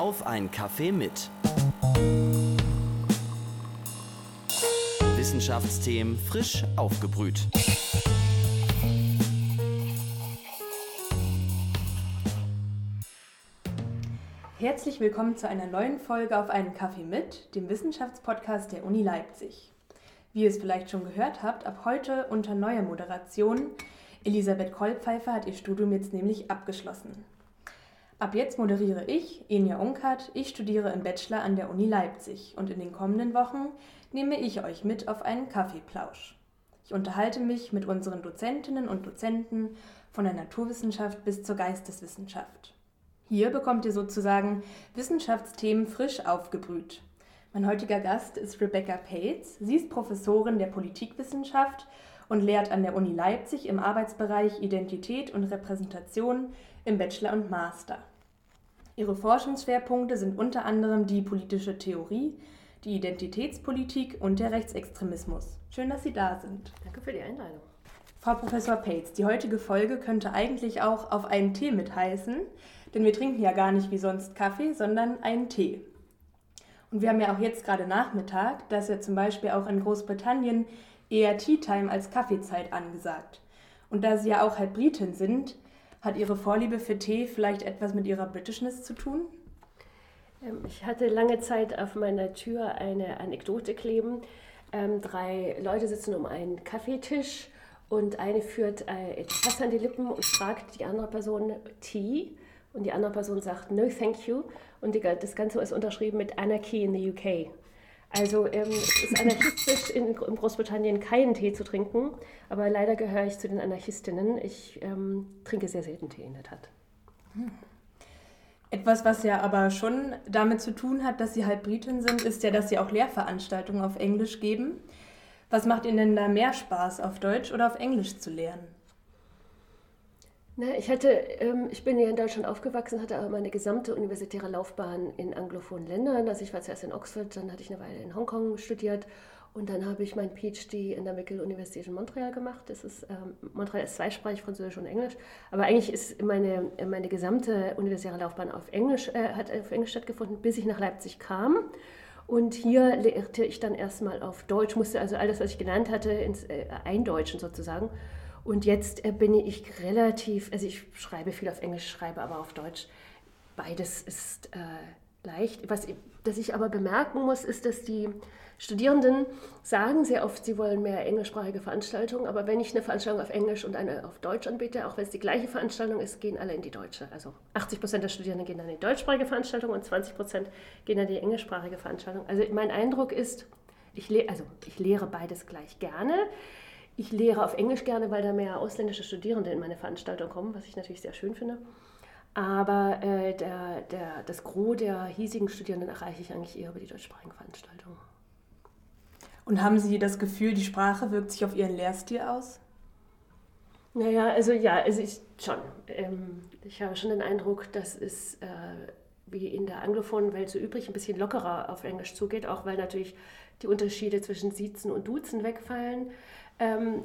Auf ein Kaffee mit. Wissenschaftsthemen frisch aufgebrüht. Herzlich willkommen zu einer neuen Folge auf einen Kaffee mit, dem Wissenschaftspodcast der Uni Leipzig. Wie ihr es vielleicht schon gehört habt, ab heute unter neuer Moderation. Elisabeth Kollpfeifer hat ihr Studium jetzt nämlich abgeschlossen. Ab jetzt moderiere ich, Enya Unkert. Ich studiere im Bachelor an der Uni Leipzig und in den kommenden Wochen nehme ich euch mit auf einen Kaffeeplausch. Ich unterhalte mich mit unseren Dozentinnen und Dozenten von der Naturwissenschaft bis zur Geisteswissenschaft. Hier bekommt ihr sozusagen Wissenschaftsthemen frisch aufgebrüht. Mein heutiger Gast ist Rebecca Pates. Sie ist Professorin der Politikwissenschaft und lehrt an der Uni Leipzig im Arbeitsbereich Identität und Repräsentation im Bachelor und Master. Ihre Forschungsschwerpunkte sind unter anderem die politische Theorie, die Identitätspolitik und der Rechtsextremismus. Schön, dass Sie da sind. Danke für die Einladung. Frau Professor Pates, die heutige Folge könnte eigentlich auch auf einen Tee mitheißen, denn wir trinken ja gar nicht wie sonst Kaffee, sondern einen Tee. Und wir haben ja auch jetzt gerade Nachmittag, da ist ja zum Beispiel auch in Großbritannien eher Tea Time als Kaffeezeit angesagt. Und da Sie ja auch halb Britin sind, hat Ihre Vorliebe für Tee vielleicht etwas mit Ihrer Britishness zu tun? Ähm, ich hatte lange Zeit auf meiner Tür eine Anekdote kleben. Ähm, drei Leute sitzen um einen Kaffeetisch und eine führt äh, etwas an die Lippen und fragt die andere Person Tee und die andere Person sagt No, thank you und die, das Ganze ist unterschrieben mit Anarchy in the UK. Also ähm, es ist anarchistisch in, in, Großbritannien keinen Tee zu trinken, aber leider gehöre ich zu den Anarchistinnen. Ich ähm, trinke sehr selten Tee in der Tat. Hm. Etwas, was ja aber schon damit zu tun hat, dass Sie halb Britin sind, ist ja, dass Sie auch Lehrveranstaltungen auf Englisch geben. Was macht Ihnen denn da mehr Spaß, auf Deutsch oder auf Englisch zu lernen? Na, ich, hatte, ähm, ich bin hier in Deutschland aufgewachsen, hatte aber meine gesamte universitäre Laufbahn in anglophonen Ländern. Also ich war zuerst in Oxford, dann hatte ich eine Weile in Hongkong studiert und dann habe ich mein PhD in der McGill-Universität in Montreal gemacht. Das ist, ähm, Montreal ist zweisprachig, Französisch und Englisch. Aber eigentlich ist meine, meine gesamte universitäre Laufbahn auf Englisch, äh, hat auf Englisch stattgefunden, bis ich nach Leipzig kam. Und hier lehrte ich dann erstmal auf Deutsch, musste also alles, was ich gelernt hatte, ins, äh, eindeutschen sozusagen. Und jetzt äh, bin ich relativ, also ich schreibe viel auf Englisch, schreibe aber auf Deutsch. Beides ist äh, leicht. Was das ich aber bemerken muss, ist, dass die Studierenden sagen sehr oft, sie wollen mehr englischsprachige Veranstaltungen, aber wenn ich eine Veranstaltung auf Englisch und eine auf Deutsch anbiete, auch wenn es die gleiche Veranstaltung ist, gehen alle in die deutsche. Also 80 Prozent der Studierenden gehen dann in die deutschsprachige Veranstaltung und 20 Prozent gehen in die englischsprachige Veranstaltung. Also mein Eindruck ist, ich, le also ich lehre beides gleich gerne. Ich lehre auf Englisch gerne, weil da mehr ausländische Studierende in meine Veranstaltung kommen, was ich natürlich sehr schön finde. Aber äh, der, der, das Gros der hiesigen Studierenden erreiche ich eigentlich eher über die deutschsprachigen Veranstaltungen. Und haben Sie das Gefühl, die Sprache wirkt sich auf Ihren Lehrstil aus? Naja, also ja, also ich schon. Ähm, ich habe schon den Eindruck, dass es äh, wie in der anglophonen Welt so üblich ein bisschen lockerer auf Englisch zugeht, auch weil natürlich die Unterschiede zwischen Siezen und Duzen wegfallen. Ähm,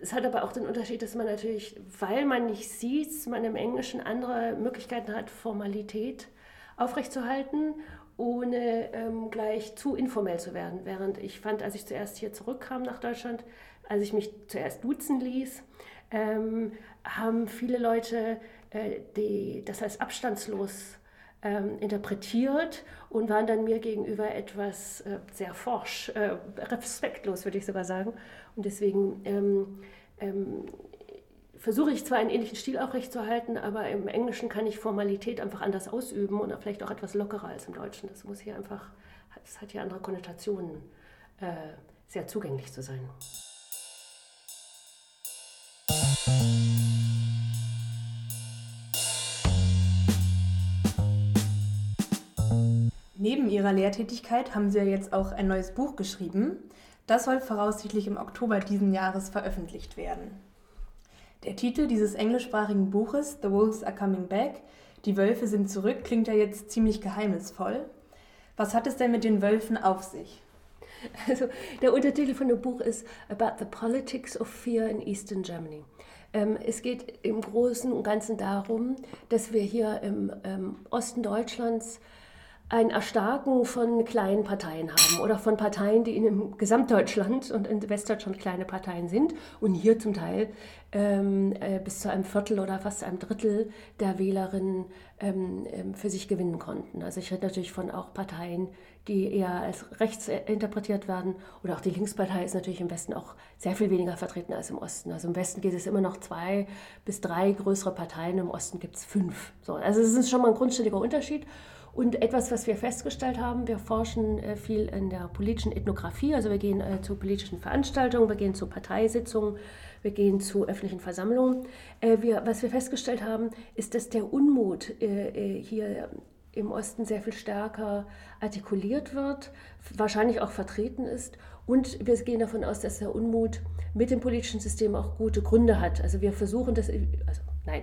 es hat aber auch den Unterschied, dass man natürlich, weil man nicht sieht, man im Englischen andere Möglichkeiten hat, Formalität aufrechtzuerhalten, ohne ähm, gleich zu informell zu werden. Während ich fand, als ich zuerst hier zurückkam nach Deutschland, als ich mich zuerst duzen ließ, ähm, haben viele Leute äh, die, das heißt abstandslos ähm, interpretiert und waren dann mir gegenüber etwas äh, sehr forsch, äh, respektlos, würde ich sogar sagen. Und deswegen ähm, ähm, versuche ich zwar einen ähnlichen Stil aufrechtzuerhalten, aber im Englischen kann ich Formalität einfach anders ausüben und vielleicht auch etwas lockerer als im Deutschen. Das muss hier einfach, es hat hier andere Konnotationen, äh, sehr zugänglich zu sein. Neben Ihrer Lehrtätigkeit haben Sie ja jetzt auch ein neues Buch geschrieben. Das soll voraussichtlich im Oktober diesen Jahres veröffentlicht werden. Der Titel dieses englischsprachigen Buches, The Wolves Are Coming Back, Die Wölfe sind zurück, klingt ja jetzt ziemlich geheimnisvoll. Was hat es denn mit den Wölfen auf sich? Also der Untertitel von dem Buch ist About the Politics of Fear in Eastern Germany. Ähm, es geht im Großen und Ganzen darum, dass wir hier im ähm, Osten Deutschlands ein Erstarken von kleinen Parteien haben oder von Parteien, die in Gesamtdeutschland und in Westdeutschland kleine Parteien sind und hier zum Teil ähm, äh, bis zu einem Viertel oder fast einem Drittel der Wählerinnen ähm, ähm, für sich gewinnen konnten. Also ich rede natürlich von auch Parteien, die eher als rechts interpretiert werden oder auch die Linkspartei ist natürlich im Westen auch sehr viel weniger vertreten als im Osten. Also im Westen gibt es immer noch zwei bis drei größere Parteien, im Osten gibt es fünf. So, also es ist schon mal ein grundständiger Unterschied. Und etwas, was wir festgestellt haben, wir forschen äh, viel in der politischen Ethnographie, also wir gehen äh, zu politischen Veranstaltungen, wir gehen zu Parteisitzungen, wir gehen zu öffentlichen Versammlungen. Äh, wir, was wir festgestellt haben, ist, dass der Unmut hier im Osten sehr viel stärker artikuliert wird, wahrscheinlich auch vertreten ist. Und wir gehen davon aus, dass der Unmut mit dem politischen System auch gute Gründe hat. Also wir versuchen das, also nein,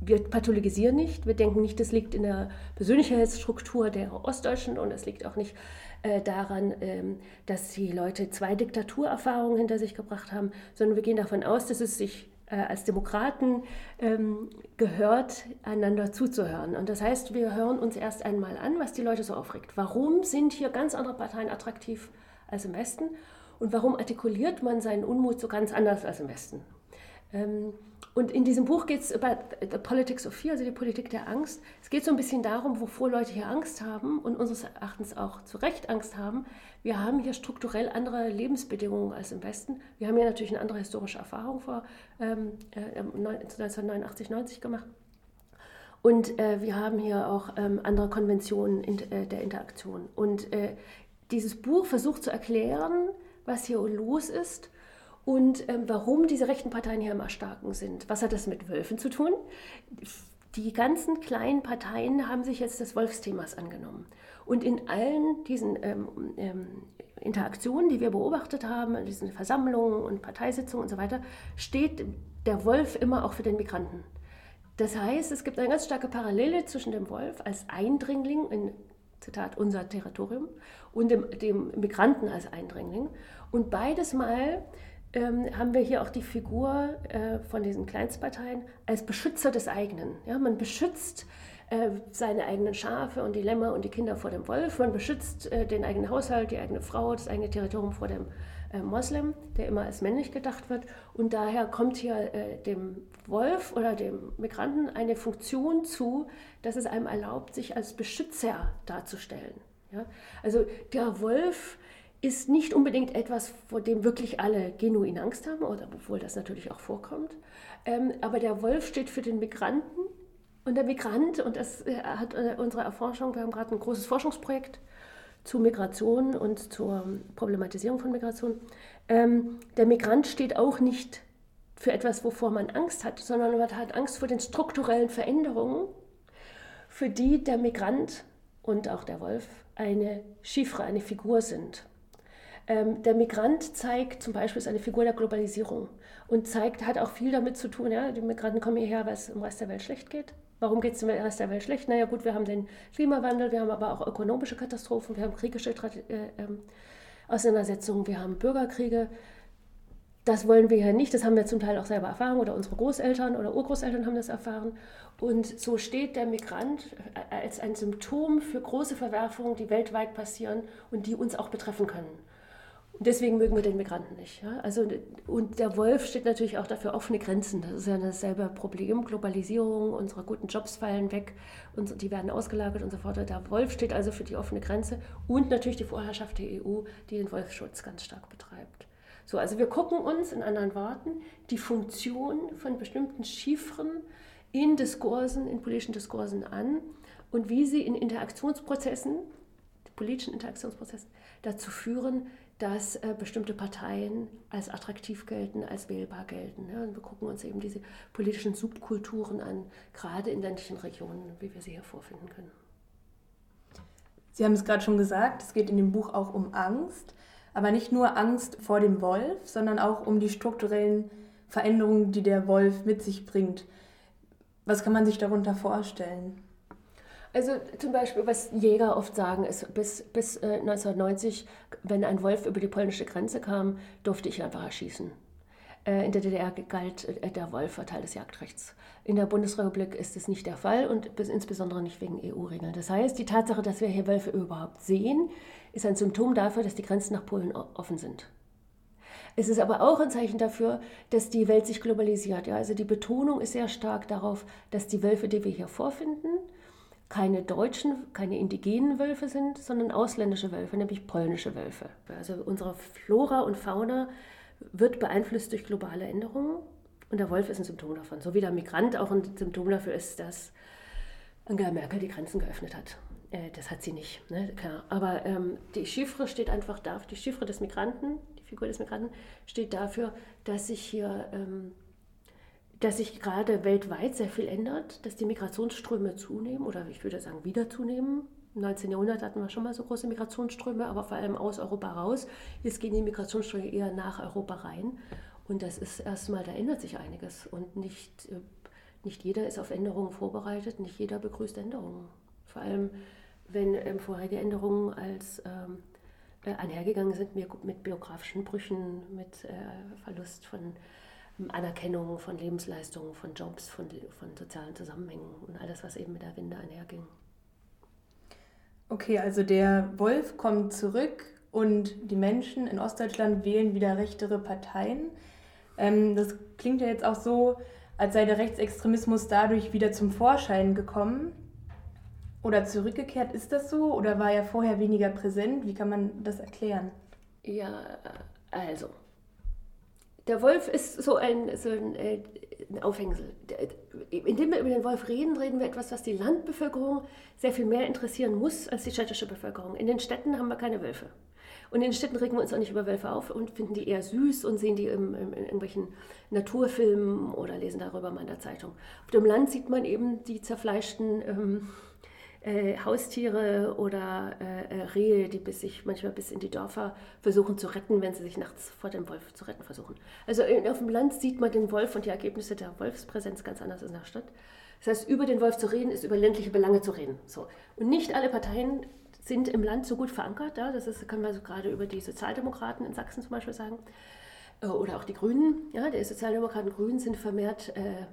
wir pathologisieren nicht. Wir denken nicht, das liegt in der Persönlichkeitsstruktur der Ostdeutschen und es liegt auch nicht äh, daran, ähm, dass die Leute zwei Diktaturerfahrungen hinter sich gebracht haben, sondern wir gehen davon aus, dass es sich äh, als Demokraten ähm, gehört, einander zuzuhören. Und das heißt, wir hören uns erst einmal an, was die Leute so aufregt. Warum sind hier ganz andere Parteien attraktiv als im Westen? Und warum artikuliert man seinen Unmut so ganz anders als im Westen? Ähm, und in diesem Buch geht es über The Politics of Fear, also die Politik der Angst. Es geht so ein bisschen darum, wovor Leute hier Angst haben und unseres Erachtens auch zu Recht Angst haben. Wir haben hier strukturell andere Lebensbedingungen als im Westen. Wir haben hier natürlich eine andere historische Erfahrung vor ähm, äh, 1989, 90 gemacht. Und äh, wir haben hier auch ähm, andere Konventionen in, äh, der Interaktion. Und äh, dieses Buch versucht zu erklären, was hier los ist und ähm, warum diese rechten Parteien hier immer starken sind. Was hat das mit Wölfen zu tun? Die ganzen kleinen Parteien haben sich jetzt des Wolfsthemas angenommen. Und in allen diesen ähm, ähm, Interaktionen, die wir beobachtet haben, in diesen Versammlungen und Parteisitzungen und so weiter, steht der Wolf immer auch für den Migranten. Das heißt, es gibt eine ganz starke Parallele zwischen dem Wolf als Eindringling in Zitat unser Territorium und dem, dem Migranten als Eindringling. Und beides Mal ähm, haben wir hier auch die Figur äh, von diesen Kleinstparteien als Beschützer des eigenen. Ja, man beschützt äh, seine eigenen Schafe und die Lämmer und die Kinder vor dem Wolf, man beschützt äh, den eigenen Haushalt, die eigene Frau, das eigene Territorium vor dem äh, Moslem, der immer als männlich gedacht wird. Und daher kommt hier äh, dem Wolf oder dem Migranten eine Funktion zu, dass es einem erlaubt, sich als Beschützer darzustellen. Ja? Also der Wolf ist nicht unbedingt etwas, vor dem wirklich alle genuin Angst haben, oder obwohl das natürlich auch vorkommt. Ähm, aber der Wolf steht für den Migranten und der Migrant, und das äh, hat äh, unsere Erforschung, wir haben gerade ein großes Forschungsprojekt zu Migration und zur Problematisierung von Migration. Ähm, der Migrant steht auch nicht für etwas, wovor man Angst hat, sondern man hat Angst vor den strukturellen Veränderungen, für die der Migrant und auch der Wolf eine Chiffre, eine Figur sind. Ähm, der Migrant zeigt zum Beispiel ist eine Figur der Globalisierung und zeigt, hat auch viel damit zu tun, ja, die Migranten kommen hierher, weil es im Rest der Welt schlecht geht. Warum geht es im Rest der Welt schlecht? Naja gut, wir haben den Klimawandel, wir haben aber auch ökonomische Katastrophen, wir haben kriegische äh, ähm, Auseinandersetzungen, wir haben Bürgerkriege. Das wollen wir ja nicht, das haben wir zum Teil auch selber erfahren oder unsere Großeltern oder Urgroßeltern haben das erfahren. Und so steht der Migrant äh, als ein Symptom für große Verwerfungen, die weltweit passieren und die uns auch betreffen können. Und deswegen mögen wir den Migranten nicht. Ja? Also, und der Wolf steht natürlich auch dafür offene Grenzen. Das ist ja dasselbe Problem. Globalisierung, unsere guten Jobs fallen weg, und die werden ausgelagert und so fort. Der Wolf steht also für die offene Grenze und natürlich die Vorherrschaft der EU, die den Wolfsschutz ganz stark betreibt. So, also wir gucken uns in anderen Worten die Funktion von bestimmten Chiffren in Diskursen, in politischen Diskursen an und wie sie in Interaktionsprozessen, politischen Interaktionsprozessen, dazu führen, dass äh, bestimmte Parteien als attraktiv gelten, als wählbar gelten. Ja? Und wir gucken uns eben diese politischen Subkulturen an, gerade in ländlichen Regionen, wie wir sie hier vorfinden können. Sie haben es gerade schon gesagt, es geht in dem Buch auch um Angst, aber nicht nur Angst vor dem Wolf, sondern auch um die strukturellen Veränderungen, die der Wolf mit sich bringt. Was kann man sich darunter vorstellen? Also zum Beispiel, was Jäger oft sagen, ist, bis, bis äh, 1990, wenn ein Wolf über die polnische Grenze kam, durfte ich einfach erschießen. Äh, in der DDR galt äh, der Wolf als Teil des Jagdrechts. In der Bundesrepublik ist es nicht der Fall und insbesondere nicht wegen EU-Regeln. Das heißt, die Tatsache, dass wir hier Wölfe überhaupt sehen, ist ein Symptom dafür, dass die Grenzen nach Polen offen sind. Es ist aber auch ein Zeichen dafür, dass die Welt sich globalisiert. Ja, also die Betonung ist sehr stark darauf, dass die Wölfe, die wir hier vorfinden, keine deutschen, keine indigenen Wölfe sind, sondern ausländische Wölfe, nämlich polnische Wölfe. Also unsere Flora und Fauna wird beeinflusst durch globale Änderungen und der Wolf ist ein Symptom davon. So wie der Migrant auch ein Symptom dafür ist, dass Angela Merkel die Grenzen geöffnet hat. Äh, das hat sie nicht, ne? klar. Aber ähm, die Chiffre steht einfach da, die Chiffre des Migranten, die Figur des Migranten steht dafür, dass sich hier, ähm, dass sich gerade weltweit sehr viel ändert, dass die Migrationsströme zunehmen oder ich würde sagen wieder zunehmen. Im 19. Jahrhundert hatten wir schon mal so große Migrationsströme, aber vor allem aus Europa raus. Jetzt gehen die Migrationsströme eher nach Europa rein. Und das ist erstmal, da ändert sich einiges. Und nicht, äh, nicht jeder ist auf Änderungen vorbereitet, nicht jeder begrüßt Änderungen. Vor allem, wenn ähm, vorherige Änderungen als ähm, äh, einhergegangen sind mit, biografischen Brüchen, mit äh, Verlust von Anerkennung, von Lebensleistungen, von Jobs, von, von sozialen Zusammenhängen und alles, was eben mit der Wende einherging. Okay, also der Wolf kommt zurück und die Menschen in Ostdeutschland wählen wieder rechtere Parteien. Ähm, das klingt ja jetzt auch so, als sei der Rechtsextremismus dadurch wieder zum Vorschein gekommen oder zurückgekehrt. Ist das so oder war er vorher weniger präsent? Wie kann man das erklären? Ja, also. Der Wolf ist so ein, so ein, äh, ein Aufhängsel. Indem wir über den Wolf reden, reden wir etwas, was die Landbevölkerung sehr viel mehr interessieren muss als die städtische Bevölkerung. In den Städten haben wir keine Wölfe. Und in den Städten regen wir uns auch nicht über Wölfe auf und finden die eher süß und sehen die im, im, in irgendwelchen Naturfilmen oder lesen darüber mal in der Zeitung. Auf dem Land sieht man eben die zerfleischten ähm, äh, Haustiere oder äh, äh, Rehe, die bis sich manchmal bis in die Dörfer versuchen zu retten, wenn sie sich nachts vor dem Wolf zu retten versuchen. Also in, auf dem Land sieht man den Wolf und die Ergebnisse der Wolfspräsenz ganz anders als in der Stadt. Das heißt, über den Wolf zu reden, ist über ländliche Belange zu reden. So. Und nicht alle Parteien sind im Land so gut verankert. Ja? Das ist, können wir so gerade über die Sozialdemokraten in Sachsen zum Beispiel sagen. Äh, oder auch die Grünen. Ja? Die Sozialdemokraten und Grünen sind vermehrt äh,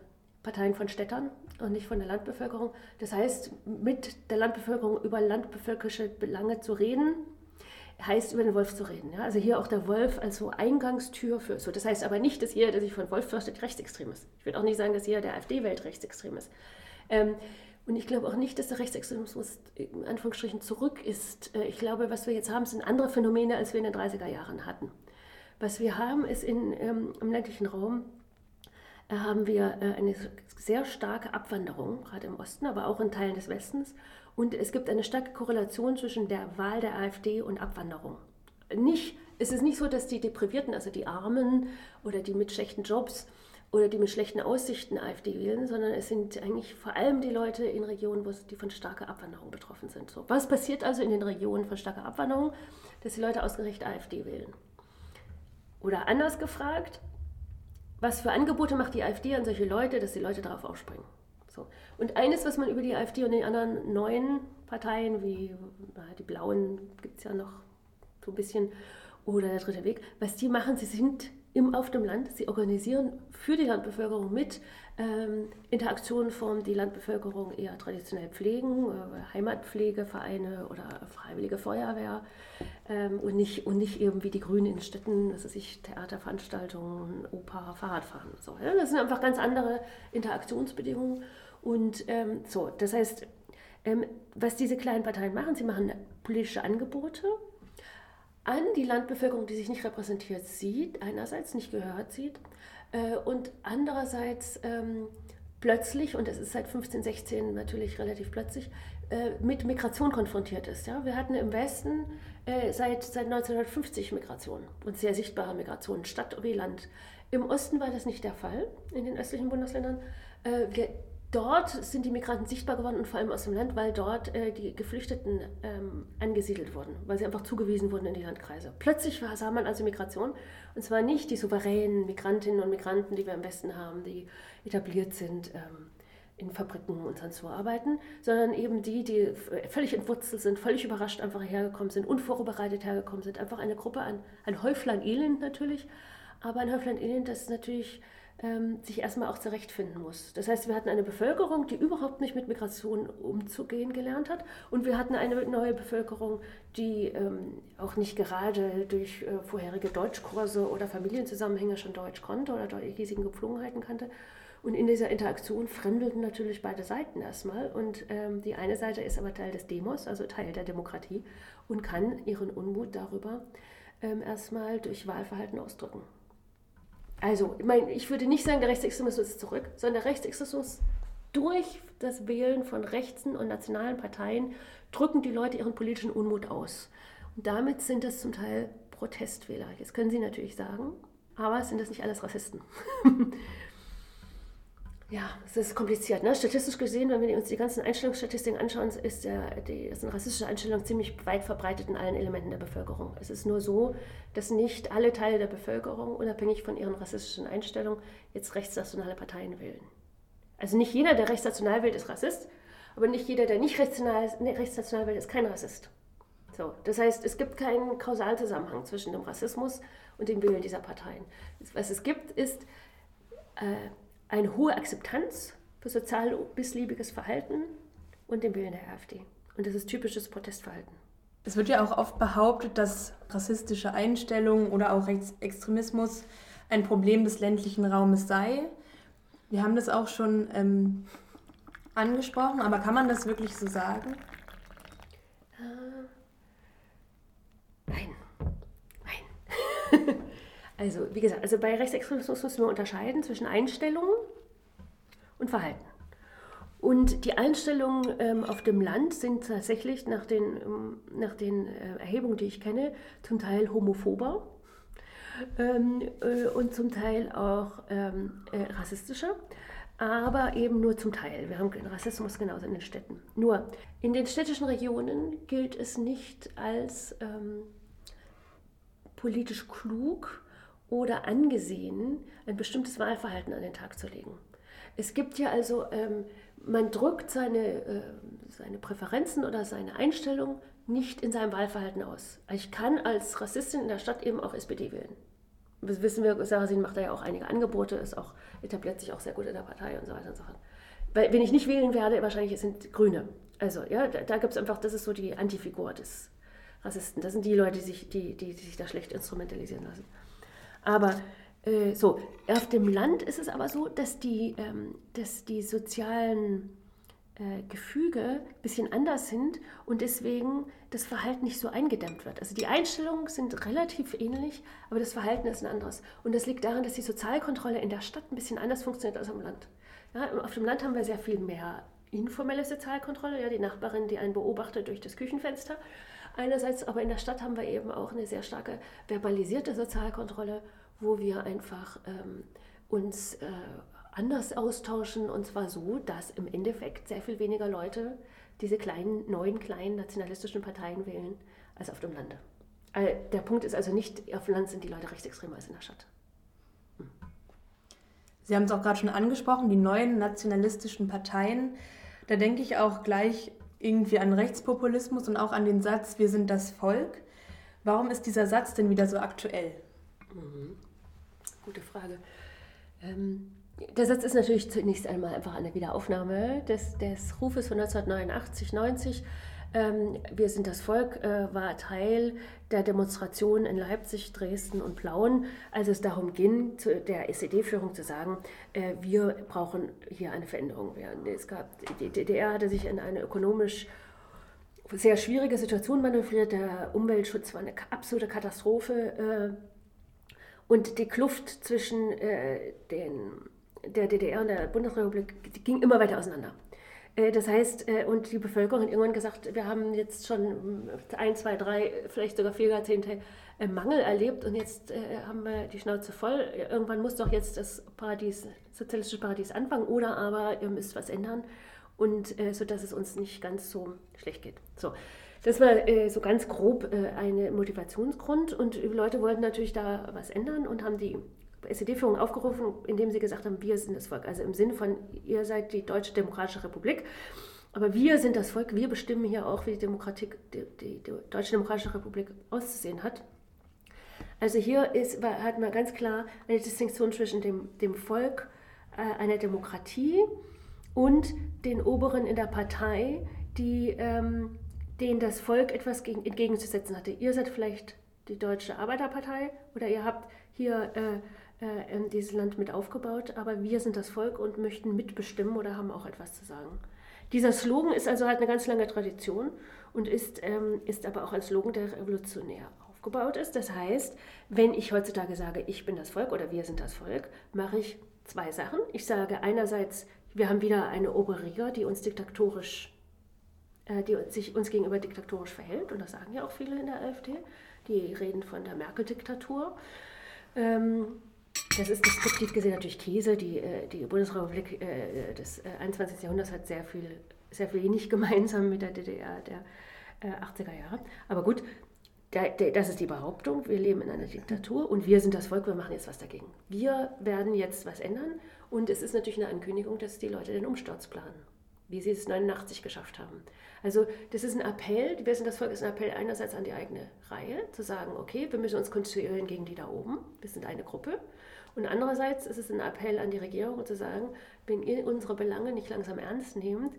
Parteien von Städtern und nicht von der Landbevölkerung. Das heißt, mit der Landbevölkerung über landbevölkerische Belange zu reden, heißt über den Wolf zu reden. Ja? Also hier auch der Wolf als so Eingangstür für so. Das heißt aber nicht, dass jeder, der sich von Wolf fürchtet, rechtsextrem ist. Ich würde auch nicht sagen, dass jeder der AfD-Welt rechtsextrem ist. Ähm, und ich glaube auch nicht, dass der Rechtsextremismus in Anführungsstrichen zurück ist. Äh, ich glaube, was wir jetzt haben, sind andere Phänomene, als wir in den 30er Jahren hatten. Was wir haben, ist in, ähm, im ländlichen Raum, haben wir äh, eine sehr starke Abwanderung, gerade im Osten, aber auch in Teilen des Westens. Und es gibt eine starke Korrelation zwischen der Wahl der AfD und Abwanderung. Nicht, es ist nicht so, dass die Deprivierten, also die Armen oder die mit schlechten Jobs, oder die mit schlechten Aussichten AfD wählen, sondern es sind eigentlich vor allem die Leute in Regionen, wo die von starker Abwanderung betroffen sind. So, was passiert also in den Regionen von starker Abwanderung, dass die Leute ausgerechnet AfD wählen? Oder anders gefragt, was für Angebote macht die AfD an solche Leute, dass die Leute darauf aufspringen? So. Und eines, was man über die AfD und die anderen neuen Parteien, wie die Blauen gibt es ja noch so ein bisschen, oder der Dritte Weg, was die machen, sie sind im, auf dem Land. Sie organisieren für die Landbevölkerung mit ähm, Interaktionen die Landbevölkerung eher traditionell pflegen, äh, Heimatpflegevereine oder Freiwillige Feuerwehr ähm, und, nicht, und nicht eben wie die Grünen in Städten, das ist sich Theaterveranstaltungen, Oper, Fahrradfahren. So, ja? Das sind einfach ganz andere Interaktionsbedingungen. Und ähm, so, das heißt, ähm, was diese kleinen Parteien machen, sie machen politische Angebote, an die Landbevölkerung, die sich nicht repräsentiert sieht, einerseits nicht gehört sieht äh, und andererseits ähm, plötzlich, und das ist seit 15, 16 natürlich relativ plötzlich, äh, mit Migration konfrontiert ist. Ja? Wir hatten im Westen äh, seit, seit 1950 Migration und sehr sichtbare Migration, Stadt wie Land. Im Osten war das nicht der Fall, in den östlichen Bundesländern. Äh, wir dort sind die Migranten sichtbar geworden und vor allem aus dem Land, weil dort äh, die Geflüchteten ähm, angesiedelt wurden, weil sie einfach zugewiesen wurden in die Landkreise. Plötzlich war, sah man also Migration und zwar nicht die souveränen Migrantinnen und Migranten, die wir im Westen haben, die etabliert sind. Ähm, in Fabriken und sonst wo arbeiten, sondern eben die, die völlig entwurzelt sind, völlig überrascht einfach hergekommen sind, unvorbereitet hergekommen sind. Einfach eine Gruppe, ein, ein Häuflein Elend natürlich, aber ein Häuflein das natürlich ähm, sich erstmal auch zurechtfinden muss. Das heißt, wir hatten eine Bevölkerung, die überhaupt nicht mit Migration umzugehen gelernt hat und wir hatten eine neue Bevölkerung, die ähm, auch nicht gerade durch äh, vorherige Deutschkurse oder Familienzusammenhänge schon Deutsch konnte oder die hiesigen Gepflogenheiten kannte. Und in dieser Interaktion fremdelten natürlich beide Seiten erstmal. Und ähm, die eine Seite ist aber Teil des Demos, also Teil der Demokratie, und kann ihren Unmut darüber ähm, erstmal durch Wahlverhalten ausdrücken. Also, ich, meine, ich würde nicht sagen, der Rechtsextremismus ist zurück, sondern der Rechtsextremismus durch das Wählen von rechten und nationalen Parteien drücken die Leute ihren politischen Unmut aus. Und damit sind es zum Teil Protestwähler. Jetzt können Sie natürlich sagen, aber sind das nicht alles Rassisten? Ja, es ist kompliziert. Ne? Statistisch gesehen, wenn wir uns die ganzen Einstellungsstatistiken anschauen, ist, der, die, ist eine rassistische Einstellung ziemlich weit verbreitet in allen Elementen der Bevölkerung. Es ist nur so, dass nicht alle Teile der Bevölkerung, unabhängig von ihren rassistischen Einstellungen, jetzt rechtsnationale Parteien wählen. Also nicht jeder, der rechtsnational wählt, ist Rassist, aber nicht jeder, der nicht rechtsnational, rechtsnational wählt, ist kein Rassist. So, das heißt, es gibt keinen Kausalzusammenhang zwischen dem Rassismus und dem Wählen dieser Parteien. Was es gibt, ist... Äh, eine hohe Akzeptanz für sozial missliebiges Verhalten und den Willen der AfD. Und das ist typisches Protestverhalten. Es wird ja auch oft behauptet, dass rassistische Einstellungen oder auch Rechtsextremismus ein Problem des ländlichen Raumes sei. Wir haben das auch schon ähm, angesprochen, aber kann man das wirklich so sagen? Äh, nein. Nein. Also, wie gesagt, also bei Rechtsextremismus müssen wir unterscheiden zwischen Einstellungen und Verhalten. Und die Einstellungen ähm, auf dem Land sind tatsächlich nach den, ähm, nach den äh, Erhebungen, die ich kenne, zum Teil homophober ähm, äh, und zum Teil auch ähm, äh, rassistischer, aber eben nur zum Teil. Wir haben Rassismus genauso in den Städten. Nur in den städtischen Regionen gilt es nicht als ähm, politisch klug, oder angesehen, ein bestimmtes Wahlverhalten an den Tag zu legen. Es gibt ja also, ähm, man drückt seine, äh, seine Präferenzen oder seine Einstellung nicht in seinem Wahlverhalten aus. Ich kann als Rassistin in der Stadt eben auch SPD wählen. Das wissen wir, Sarasin macht da ja auch einige Angebote, ist auch, etabliert sich auch sehr gut in der Partei und so weiter und so fort. Weil, wenn ich nicht wählen werde, wahrscheinlich sind Grüne. Also, ja, da, da gibt es einfach, das ist so die Antifigur des Rassisten. Das sind die Leute, die sich, die, die, die sich da schlecht instrumentalisieren lassen. Aber äh, so, auf dem Land ist es aber so, dass die, ähm, dass die sozialen äh, Gefüge ein bisschen anders sind und deswegen das Verhalten nicht so eingedämmt wird. Also die Einstellungen sind relativ ähnlich, aber das Verhalten ist ein anderes. Und das liegt daran, dass die Sozialkontrolle in der Stadt ein bisschen anders funktioniert als am Land. Ja, auf dem Land haben wir sehr viel mehr informelle Sozialkontrolle, ja, die Nachbarin, die einen beobachtet durch das Küchenfenster. Einerseits, aber in der Stadt haben wir eben auch eine sehr starke verbalisierte Sozialkontrolle, wo wir einfach ähm, uns äh, anders austauschen und zwar so, dass im Endeffekt sehr viel weniger Leute diese kleinen, neuen, kleinen nationalistischen Parteien wählen als auf dem Lande. Also der Punkt ist also nicht, auf dem Land sind die Leute rechtsextremer als in der Stadt. Hm. Sie haben es auch gerade schon angesprochen, die neuen nationalistischen Parteien. Da denke ich auch gleich irgendwie an Rechtspopulismus und auch an den Satz, wir sind das Volk. Warum ist dieser Satz denn wieder so aktuell? Mhm. Gute Frage. Ähm, der Satz ist natürlich zunächst einmal einfach eine Wiederaufnahme des, des Rufes von 1989, 90. Ähm, wir sind das Volk äh, war Teil der Demonstration in Leipzig, Dresden und Plauen, als es darum ging, der SED-Führung zu sagen, äh, wir brauchen hier eine Veränderung. Es gab, die DDR hatte sich in eine ökonomisch sehr schwierige Situation manövriert. Der Umweltschutz war eine absolute Katastrophe. Äh, und die Kluft zwischen äh, den, der DDR und der Bundesrepublik ging immer weiter auseinander. Äh, das heißt, äh, und die Bevölkerung hat irgendwann gesagt, wir haben jetzt schon ein, zwei, drei, vielleicht sogar vier Jahrzehnte äh, Mangel erlebt und jetzt haben wir die Schnauze voll. Irgendwann muss doch jetzt das Paradies, sozialistische Paradies anfangen oder aber ihr müsst was ändern und so dass es uns nicht ganz so schlecht geht. So. Das war so ganz grob ein Motivationsgrund und Leute wollten natürlich da was ändern und haben die SED-Führung aufgerufen, indem sie gesagt haben, wir sind das Volk. Also im Sinne von, ihr seid die Deutsche Demokratische Republik, aber wir sind das Volk, wir bestimmen hier auch, wie die, Demokratie, die, die, die Deutsche Demokratische Republik auszusehen hat. Also hier ist, hat man ganz klar eine Distinktion zwischen dem, dem Volk, äh, einer Demokratie und den Oberen in der Partei, die, ähm, denen das Volk etwas gegen, entgegenzusetzen hatte. Ihr seid vielleicht die Deutsche Arbeiterpartei oder ihr habt hier äh, äh, dieses Land mit aufgebaut, aber wir sind das Volk und möchten mitbestimmen oder haben auch etwas zu sagen. Dieser Slogan ist also halt eine ganz lange Tradition und ist, ähm, ist aber auch ein Slogan, der revolutionär aufgebaut ist. Das heißt, wenn ich heutzutage sage, ich bin das Volk oder wir sind das Volk, mache ich zwei Sachen. Ich sage einerseits, wir haben wieder eine Oberliga, die uns diktatorisch, äh, die sich uns gegenüber diktatorisch verhält. Und das sagen ja auch viele in der AfD. Die reden von der Merkel-Diktatur. Ähm, das ist deskriptiv gesehen natürlich Käse. Die, äh, die Bundesrepublik äh, des 21. Jahrhunderts hat sehr viel, sehr wenig gemeinsam mit der DDR der 80er Jahre. Aber gut, das ist die Behauptung, wir leben in einer Diktatur und wir sind das Volk, wir machen jetzt was dagegen. Wir werden jetzt was ändern und es ist natürlich eine Ankündigung, dass die Leute den Umsturz planen, wie sie es 89 geschafft haben. Also das ist ein Appell, wir sind das Volk, ist ein Appell einerseits an die eigene Reihe, zu sagen, okay, wir müssen uns konstituieren gegen die da oben, wir sind eine Gruppe. Und andererseits ist es ein Appell an die Regierung zu sagen, wenn ihr unsere Belange nicht langsam ernst nehmt,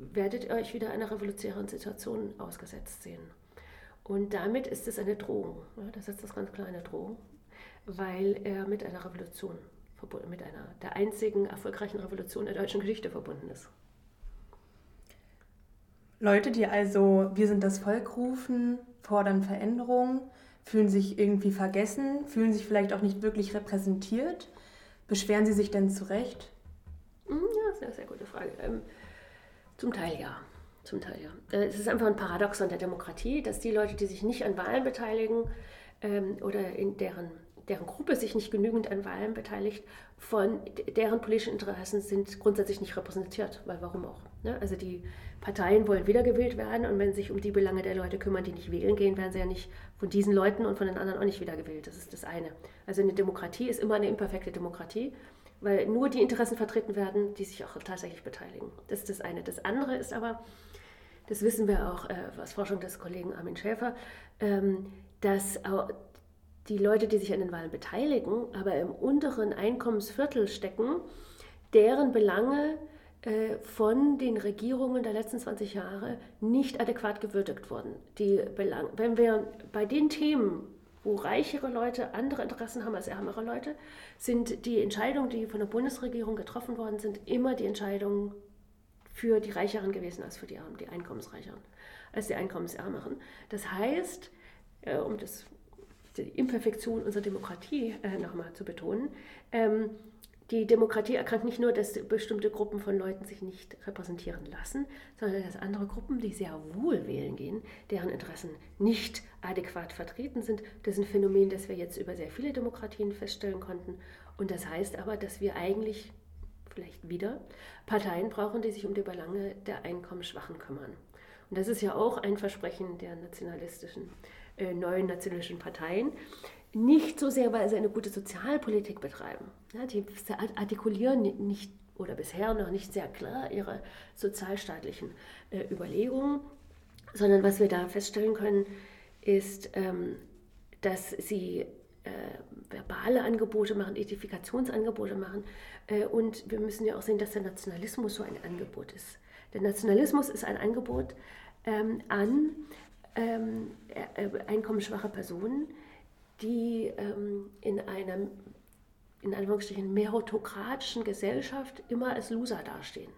werdet ihr euch wieder einer revolutionären Situation ausgesetzt sehen. Und damit ist es eine Drohung. Das ist das ganz klar eine Drohung, weil er mit einer Revolution mit einer der einzigen erfolgreichen Revolution der deutschen Geschichte verbunden ist. Leute, die also Wir sind das Volk rufen, fordern Veränderungen, fühlen sich irgendwie vergessen, fühlen sich vielleicht auch nicht wirklich repräsentiert. Beschweren sie sich denn zu Recht? Hm, ja, sehr, sehr gute Frage. Ähm, zum Teil ja. Zum Teil, ja. Äh, es ist einfach ein Paradoxon der Demokratie, dass die Leute, die sich nicht an Wahlen beteiligen ähm, oder in deren, deren Gruppe sich nicht genügend an Wahlen beteiligt, von deren politischen Interessen sind grundsätzlich nicht repräsentiert. Weil warum auch? Ne? Also die Parteien wollen wiedergewählt werden und wenn sie sich um die Belange der Leute kümmern, die nicht wählen gehen, werden sie ja nicht von diesen Leuten und von den anderen auch nicht wiedergewählt. Das ist das eine. Also eine Demokratie ist immer eine imperfekte Demokratie weil nur die Interessen vertreten werden, die sich auch tatsächlich beteiligen. Das ist das eine. Das andere ist aber, das wissen wir auch äh, aus Forschung des Kollegen Armin Schäfer, ähm, dass die Leute, die sich an den Wahlen beteiligen, aber im unteren Einkommensviertel stecken, deren Belange von den Regierungen der letzten 20 Jahre nicht adäquat gewürdigt wurden. Die Belange, wenn wir bei den Themen, wo reichere Leute andere Interessen haben als ärmere Leute, sind die Entscheidungen, die von der Bundesregierung getroffen worden sind, immer die Entscheidungen für die Reicheren gewesen als für die Armen, die Einkommensreicheren, als die Einkommensärmeren. Das heißt, äh, um das, die Imperfektion unserer Demokratie äh, nochmal zu betonen, ähm, die Demokratie erkrankt nicht nur, dass bestimmte Gruppen von Leuten sich nicht repräsentieren lassen, sondern dass andere Gruppen, die sehr wohl wählen gehen, deren Interessen nicht adäquat vertreten sind. Das ist ein Phänomen, das wir jetzt über sehr viele Demokratien feststellen konnten. Und das heißt aber, dass wir eigentlich vielleicht wieder, Parteien brauchen, die sich um die Belange der Einkommensschwachen kümmern. Und das ist ja auch ein Versprechen der nationalistischen, äh, neuen nationalistischen Parteien. Nicht so sehr, weil sie eine gute Sozialpolitik betreiben. Die artikulieren nicht oder bisher noch nicht sehr klar ihre sozialstaatlichen äh, Überlegungen, sondern was wir da feststellen können, ist, ähm, dass sie äh, verbale Angebote machen, Identifikationsangebote machen. Äh, und wir müssen ja auch sehen, dass der Nationalismus so ein Angebot ist. Der Nationalismus ist ein Angebot ähm, an ähm, äh, einkommensschwache Personen, die in einer in Anführungsstrichen meritokratischen Gesellschaft immer als Loser dastehen.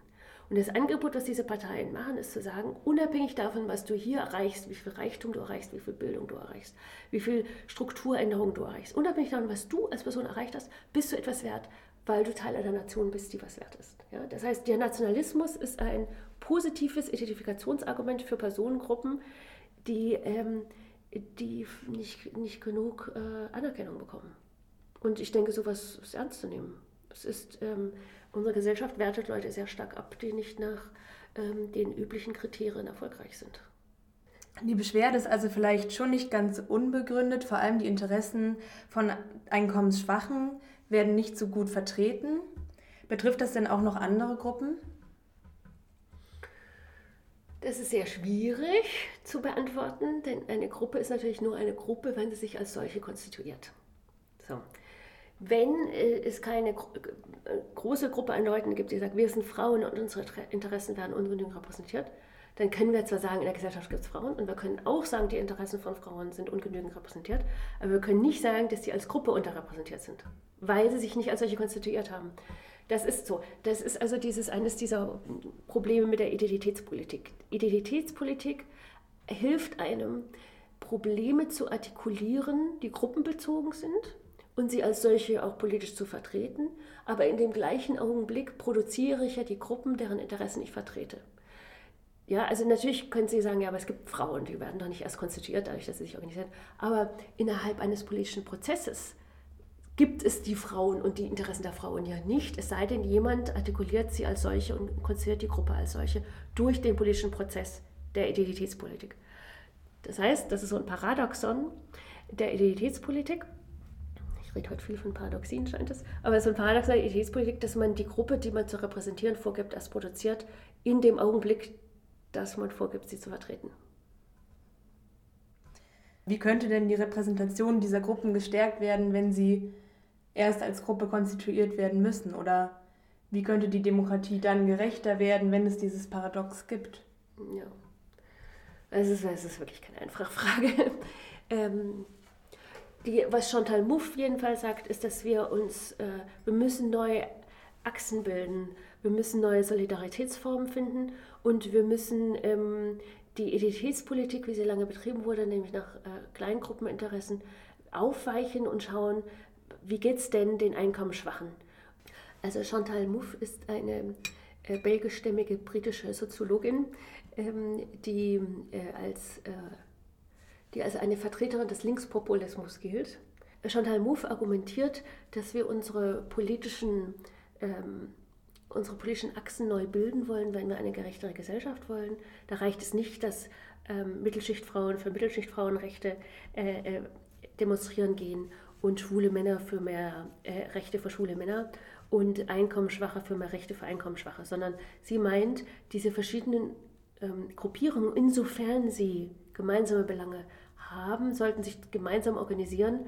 Und das Angebot, was diese Parteien machen, ist zu sagen, unabhängig davon, was du hier erreichst, wie viel Reichtum du erreichst, wie viel Bildung du erreichst, wie viel Strukturänderung du erreichst, unabhängig davon, was du als Person erreicht hast, bist du etwas wert, weil du Teil einer Nation bist, die was wert ist. Ja? Das heißt, der Nationalismus ist ein positives Identifikationsargument für Personengruppen, die, ähm, die nicht, nicht genug äh, Anerkennung bekommen. Und ich denke, sowas ist ernst zu nehmen. Es ist, ähm, unsere Gesellschaft wertet Leute sehr stark ab, die nicht nach ähm, den üblichen Kriterien erfolgreich sind. Die Beschwerde ist also vielleicht schon nicht ganz unbegründet. Vor allem die Interessen von Einkommensschwachen werden nicht so gut vertreten. Betrifft das denn auch noch andere Gruppen? Das ist sehr schwierig zu beantworten, denn eine Gruppe ist natürlich nur eine Gruppe, wenn sie sich als solche konstituiert. So. Wenn äh, es keine äh, große Gruppe an Leuten gibt, die sagt, wir sind Frauen und unsere Interessen werden ungenügend repräsentiert, dann können wir zwar sagen, in der Gesellschaft gibt es Frauen und wir können auch sagen, die Interessen von Frauen sind ungenügend repräsentiert, aber wir können nicht sagen, dass sie als Gruppe unterrepräsentiert sind, weil sie sich nicht als solche konstituiert haben. Das ist so. Das ist also dieses eines dieser Probleme mit der Identitätspolitik. Identitätspolitik hilft einem, Probleme zu artikulieren, die gruppenbezogen sind und sie als solche auch politisch zu vertreten. Aber in dem gleichen Augenblick produziere ich ja die Gruppen, deren Interessen ich vertrete. Ja, also natürlich können Sie sagen, ja, aber es gibt Frauen, die werden doch nicht erst konstituiert, dadurch, dass sie sich organisieren. Aber innerhalb eines politischen Prozesses gibt es die Frauen und die Interessen der Frauen ja nicht, es sei denn, jemand artikuliert sie als solche und konstituiert die Gruppe als solche durch den politischen Prozess der Identitätspolitik. Das heißt, das ist so ein Paradoxon der Identitätspolitik. Ich rede heute viel von Paradoxien, scheint es, aber es ist ein Paradoxon der Identitätspolitik, dass man die Gruppe, die man zu repräsentieren vorgibt, erst produziert in dem Augenblick, dass man vorgibt, sie zu vertreten. Wie könnte denn die Repräsentation dieser Gruppen gestärkt werden, wenn sie erst als Gruppe konstituiert werden müssen? Oder wie könnte die Demokratie dann gerechter werden, wenn es dieses Paradox gibt? Ja, es ist, es ist wirklich keine einfache Frage. ähm, die, was Chantal Mouffe jedenfalls sagt, ist, dass wir uns, äh, wir müssen neue Achsen bilden, wir müssen neue Solidaritätsformen finden und wir müssen ähm, die Identitätspolitik, wie sie lange betrieben wurde, nämlich nach äh, Kleingruppeninteressen, aufweichen und schauen, wie geht es denn den Einkommensschwachen? Also Chantal Mouffe ist eine äh, belgischstämmige britische Soziologin, ähm, die, äh, als, äh, die als eine Vertreterin des Linkspopulismus gilt. Chantal Mouffe argumentiert, dass wir unsere politischen ähm, unsere politischen Achsen neu bilden wollen, wenn wir eine gerechtere Gesellschaft wollen. Da reicht es nicht, dass ähm, Mittelschichtfrauen für Mittelschichtfrauenrechte äh, äh, demonstrieren gehen und schwule Männer für mehr äh, Rechte für schwule Männer und Einkommensschwache für mehr Rechte für Einkommensschwache, sondern sie meint, diese verschiedenen ähm, Gruppierungen, insofern sie gemeinsame Belange haben, sollten sich gemeinsam organisieren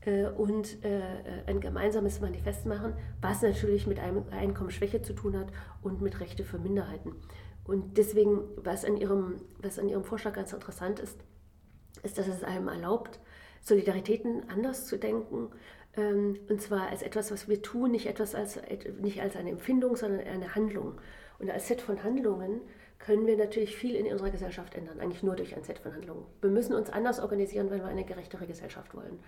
äh, und äh, ein gemeinsames Manifest machen, was natürlich mit einem Einkommensschwäche zu tun hat und mit Rechte für Minderheiten. Und deswegen, was an ihrem, was an ihrem Vorschlag ganz interessant ist, ist, dass es einem erlaubt, Solidaritäten anders zu denken. Ähm, und zwar als etwas, was wir tun, nicht, etwas als, nicht als eine Empfindung, sondern eine Handlung. Und als Set von Handlungen können wir natürlich viel in unserer Gesellschaft ändern, eigentlich nur durch ein Set von Handlungen. Wir müssen uns anders organisieren, wenn wir eine gerechtere Gesellschaft wollen.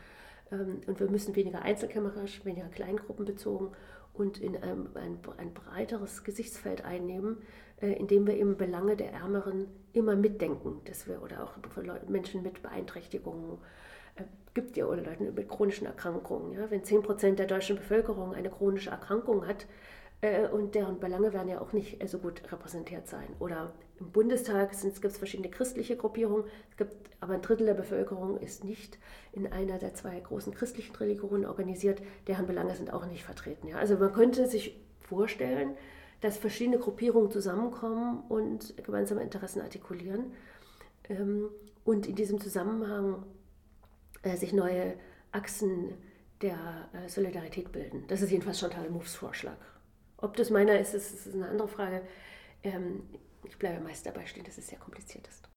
Ähm, und wir müssen weniger einzelkämmerisch, weniger kleingruppenbezogen und in einem, ein, ein breiteres Gesichtsfeld einnehmen, äh, indem wir eben Belange der Ärmeren immer mitdenken, dass wir oder auch Menschen mit Beeinträchtigungen, äh, gibt ja oder Leute mit chronischen Erkrankungen. Ja? Wenn 10 Prozent der deutschen Bevölkerung eine chronische Erkrankung hat, äh, und deren Belange werden ja auch nicht so gut repräsentiert sein. Oder im Bundestag gibt es verschiedene christliche Gruppierungen, es gibt, aber ein Drittel der Bevölkerung ist nicht in einer der zwei großen christlichen Religionen organisiert, deren Belange sind auch nicht vertreten. Ja? Also man könnte sich vorstellen, dass verschiedene Gruppierungen zusammenkommen und gemeinsame Interessen artikulieren ähm, und in diesem Zusammenhang äh, sich neue Achsen der äh, Solidarität bilden. Das ist jedenfalls Chantal Moufs Vorschlag. Ob das meiner ist, ist, ist eine andere Frage. Ähm, ich bleibe meist dabei stehen, dass es sehr kompliziert ist.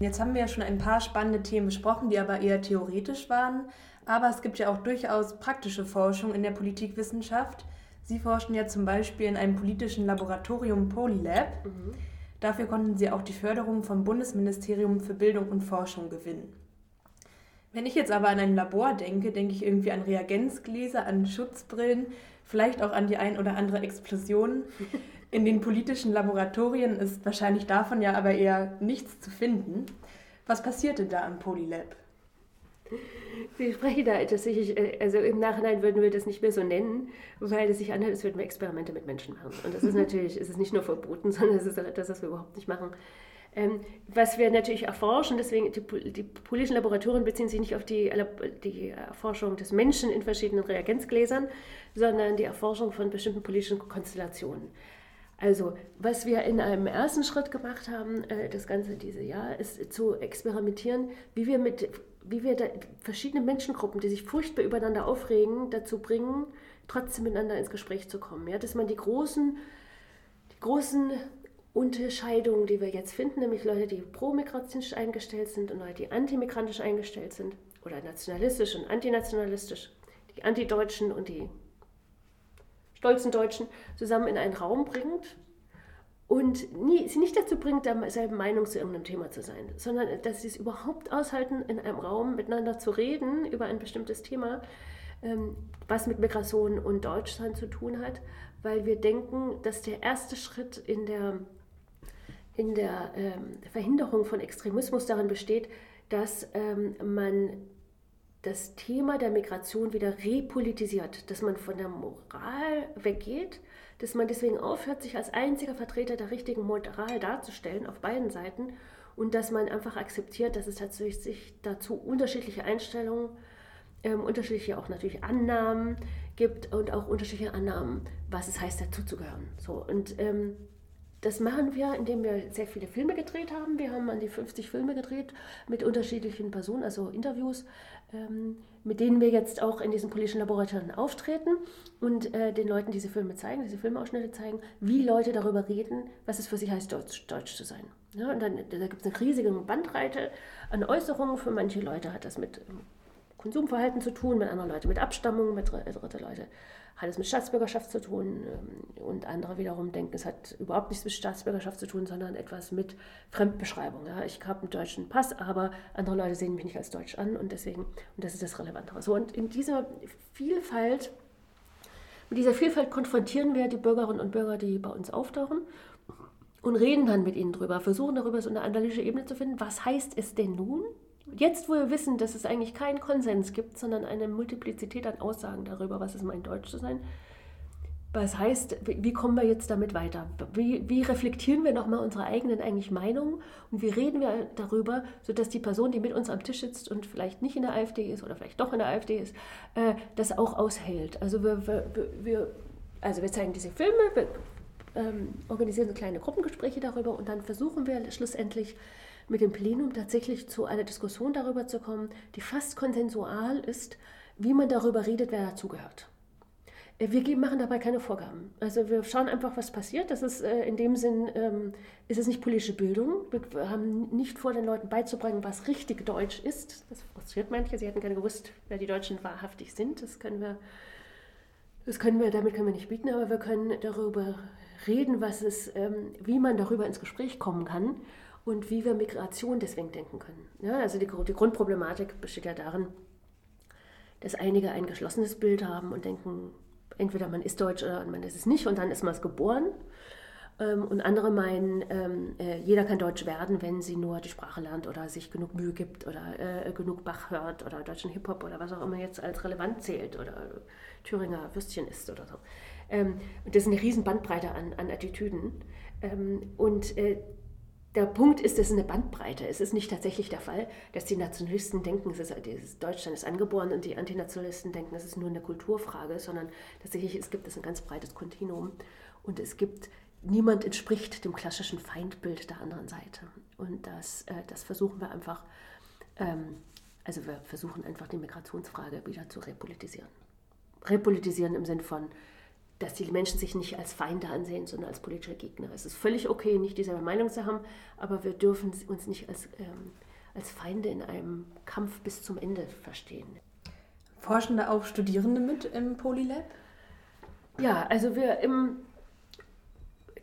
Jetzt haben wir ja schon ein paar spannende Themen besprochen, die aber eher theoretisch waren. Aber es gibt ja auch durchaus praktische Forschung in der Politikwissenschaft. Sie forschen ja zum Beispiel in einem politischen Laboratorium Polylab. Mhm. Dafür konnten sie auch die Förderung vom Bundesministerium für Bildung und Forschung gewinnen. Wenn ich jetzt aber an ein Labor denke, denke ich irgendwie an Reagenzgläser, an Schutzbrillen, vielleicht auch an die ein oder andere Explosion. In den politischen Laboratorien ist wahrscheinlich davon ja aber eher nichts zu finden. Was passierte da am Polylab? Sie sprechen da tatsächlich, äh, also im Nachhinein würden wir das nicht mehr so nennen, weil es sich anhört, als würden wir Experimente mit Menschen machen. Und das ist natürlich, es ist nicht nur verboten, sondern es ist auch etwas, was wir überhaupt nicht machen. Ähm, was wir natürlich erforschen, deswegen die, die, politischen Laboratorien beziehen sich nicht auf die, die Erforschung des Menschen in verschiedenen Reagenzgläsern, sondern die Erforschung von bestimmten politischen Konstellationen. Also, was wir in einem ersten Schritt gemacht haben, äh, das ganze diese Jahr, ist zu experimentieren, wie wir mit, wie wir verschiedene Menschengruppen, die sich furchtbar übereinander aufregen, dazu bringen, trotzdem miteinander ins Gespräch zu kommen. Ja, dass man die großen, die großen Unterscheidungen, die wir jetzt finden, nämlich Leute, die pro-migratisch eingestellt sind und Leute, die antimigrantisch eingestellt sind oder nationalistisch und antinationalistisch, die Antideutschen und die stolzen Deutschen zusammen in einen Raum bringt und nie, sie nicht dazu bringt, derselben Meinung zu irgendeinem Thema zu sein, sondern dass sie es überhaupt aushalten, in einem Raum miteinander zu reden über ein bestimmtes Thema, ähm, was mit Migration und Deutschland zu tun hat, weil wir denken, dass der erste Schritt in der in der ähm, Verhinderung von Extremismus darin besteht, dass ähm, man das Thema der Migration wieder repolitisiert, dass man von der Moral weggeht, dass man deswegen aufhört, sich als einziger Vertreter der richtigen Moral darzustellen auf beiden Seiten und dass man einfach akzeptiert, dass es tatsächlich dazu unterschiedliche Einstellungen, ähm, unterschiedliche auch natürlich Annahmen gibt und auch unterschiedliche Annahmen, was es heißt, dazuzugehören. So, und ähm, das machen wir, indem wir sehr viele Filme gedreht haben. Wir haben an die 50 Filme gedreht mit unterschiedlichen Personen, also Interviews, mit denen wir jetzt auch in diesen politischen Laboratorien auftreten und äh, den Leuten diese Filme zeigen, diese Filmausschnitte zeigen, wie Leute darüber reden, was es für sie heißt, Deutsch, Deutsch zu sein. Ja, und dann da gibt es eine riesige Bandbreite an Äußerungen. Für manche Leute hat das mit Konsumverhalten zu tun, mit anderen Leuten mit Abstammung, mit dritte Leute hat es mit Staatsbürgerschaft zu tun ähm, und andere wiederum denken, es hat überhaupt nichts mit Staatsbürgerschaft zu tun, sondern etwas mit Fremdbeschreibung. Ja, ich habe einen deutschen Pass, aber andere Leute sehen mich nicht als deutsch an und deswegen, und das ist das Relevantere. So, und in dieser Vielfalt, mit dieser Vielfalt konfrontieren wir die Bürgerinnen und Bürger, die bei uns auftauchen und reden dann mit ihnen drüber, versuchen darüber so eine analytische Ebene zu finden. Was heißt es denn nun? Jetzt, wo wir wissen, dass es eigentlich keinen Konsens gibt, sondern eine Multiplizität an Aussagen darüber, was es meint, Deutsch zu sein, was heißt, wie kommen wir jetzt damit weiter? Wie, wie reflektieren wir nochmal unsere eigenen eigentlich Meinungen und wie reden wir darüber, sodass die Person, die mit uns am Tisch sitzt und vielleicht nicht in der AfD ist oder vielleicht doch in der AfD ist, äh, das auch aushält? Also wir, wir, wir, also wir zeigen diese Filme, wir ähm, organisieren so kleine Gruppengespräche darüber und dann versuchen wir schlussendlich mit dem Plenum tatsächlich zu einer Diskussion darüber zu kommen, die fast konsensual ist, wie man darüber redet, wer dazugehört. Äh, wir machen dabei keine Vorgaben. Also wir schauen einfach, was passiert. Das ist äh, in dem Sinn, ähm, ist es nicht politische Bildung. Wir haben nicht vor, den Leuten beizubringen, was richtig Deutsch ist. Das frustriert manche. Sie hätten gerne gewusst, wer die Deutschen wahrhaftig sind. Das können wir, das können wir, damit können wir nicht bieten, aber wir können darüber reden, was es, ähm, wie man darüber ins Gespräch kommen kann und wie wir Migration deswegen denken können. Ja, also die, die Grundproblematik besteht ja darin, dass einige ein geschlossenes Bild haben und denken, entweder man ist deutsch oder man ist es nicht und dann ist man es geboren. Ähm, und andere meinen, ähm, äh, jeder kann Deutsch werden, wenn sie nur die Sprache lernt oder sich genug Mühe gibt oder äh, genug Bach hört oder deutschen Hip-Hop oder was auch immer jetzt als relevant zählt oder Thüringer Würstchen isst oder so. Ähm, und das ist eine riesen Bandbreite an, an Attitüden. Und äh, der Punkt ist, es ist eine Bandbreite. Es ist nicht tatsächlich der Fall, dass die Nationalisten denken, es ist, Deutschland ist angeboren und die Antinationalisten denken, es ist nur eine Kulturfrage, sondern tatsächlich es gibt es ein ganz breites Kontinuum und es gibt, niemand entspricht dem klassischen Feindbild der anderen Seite. Und das, äh, das versuchen wir einfach, ähm, also wir versuchen einfach die Migrationsfrage wieder zu repolitisieren. Repolitisieren im Sinn von, dass die Menschen sich nicht als Feinde ansehen, sondern als politische Gegner. Es ist völlig okay, nicht dieselbe Meinung zu haben, aber wir dürfen uns nicht als, ähm, als Feinde in einem Kampf bis zum Ende verstehen. Forschen da auch Studierende mit im Polylab? Ja, also wir im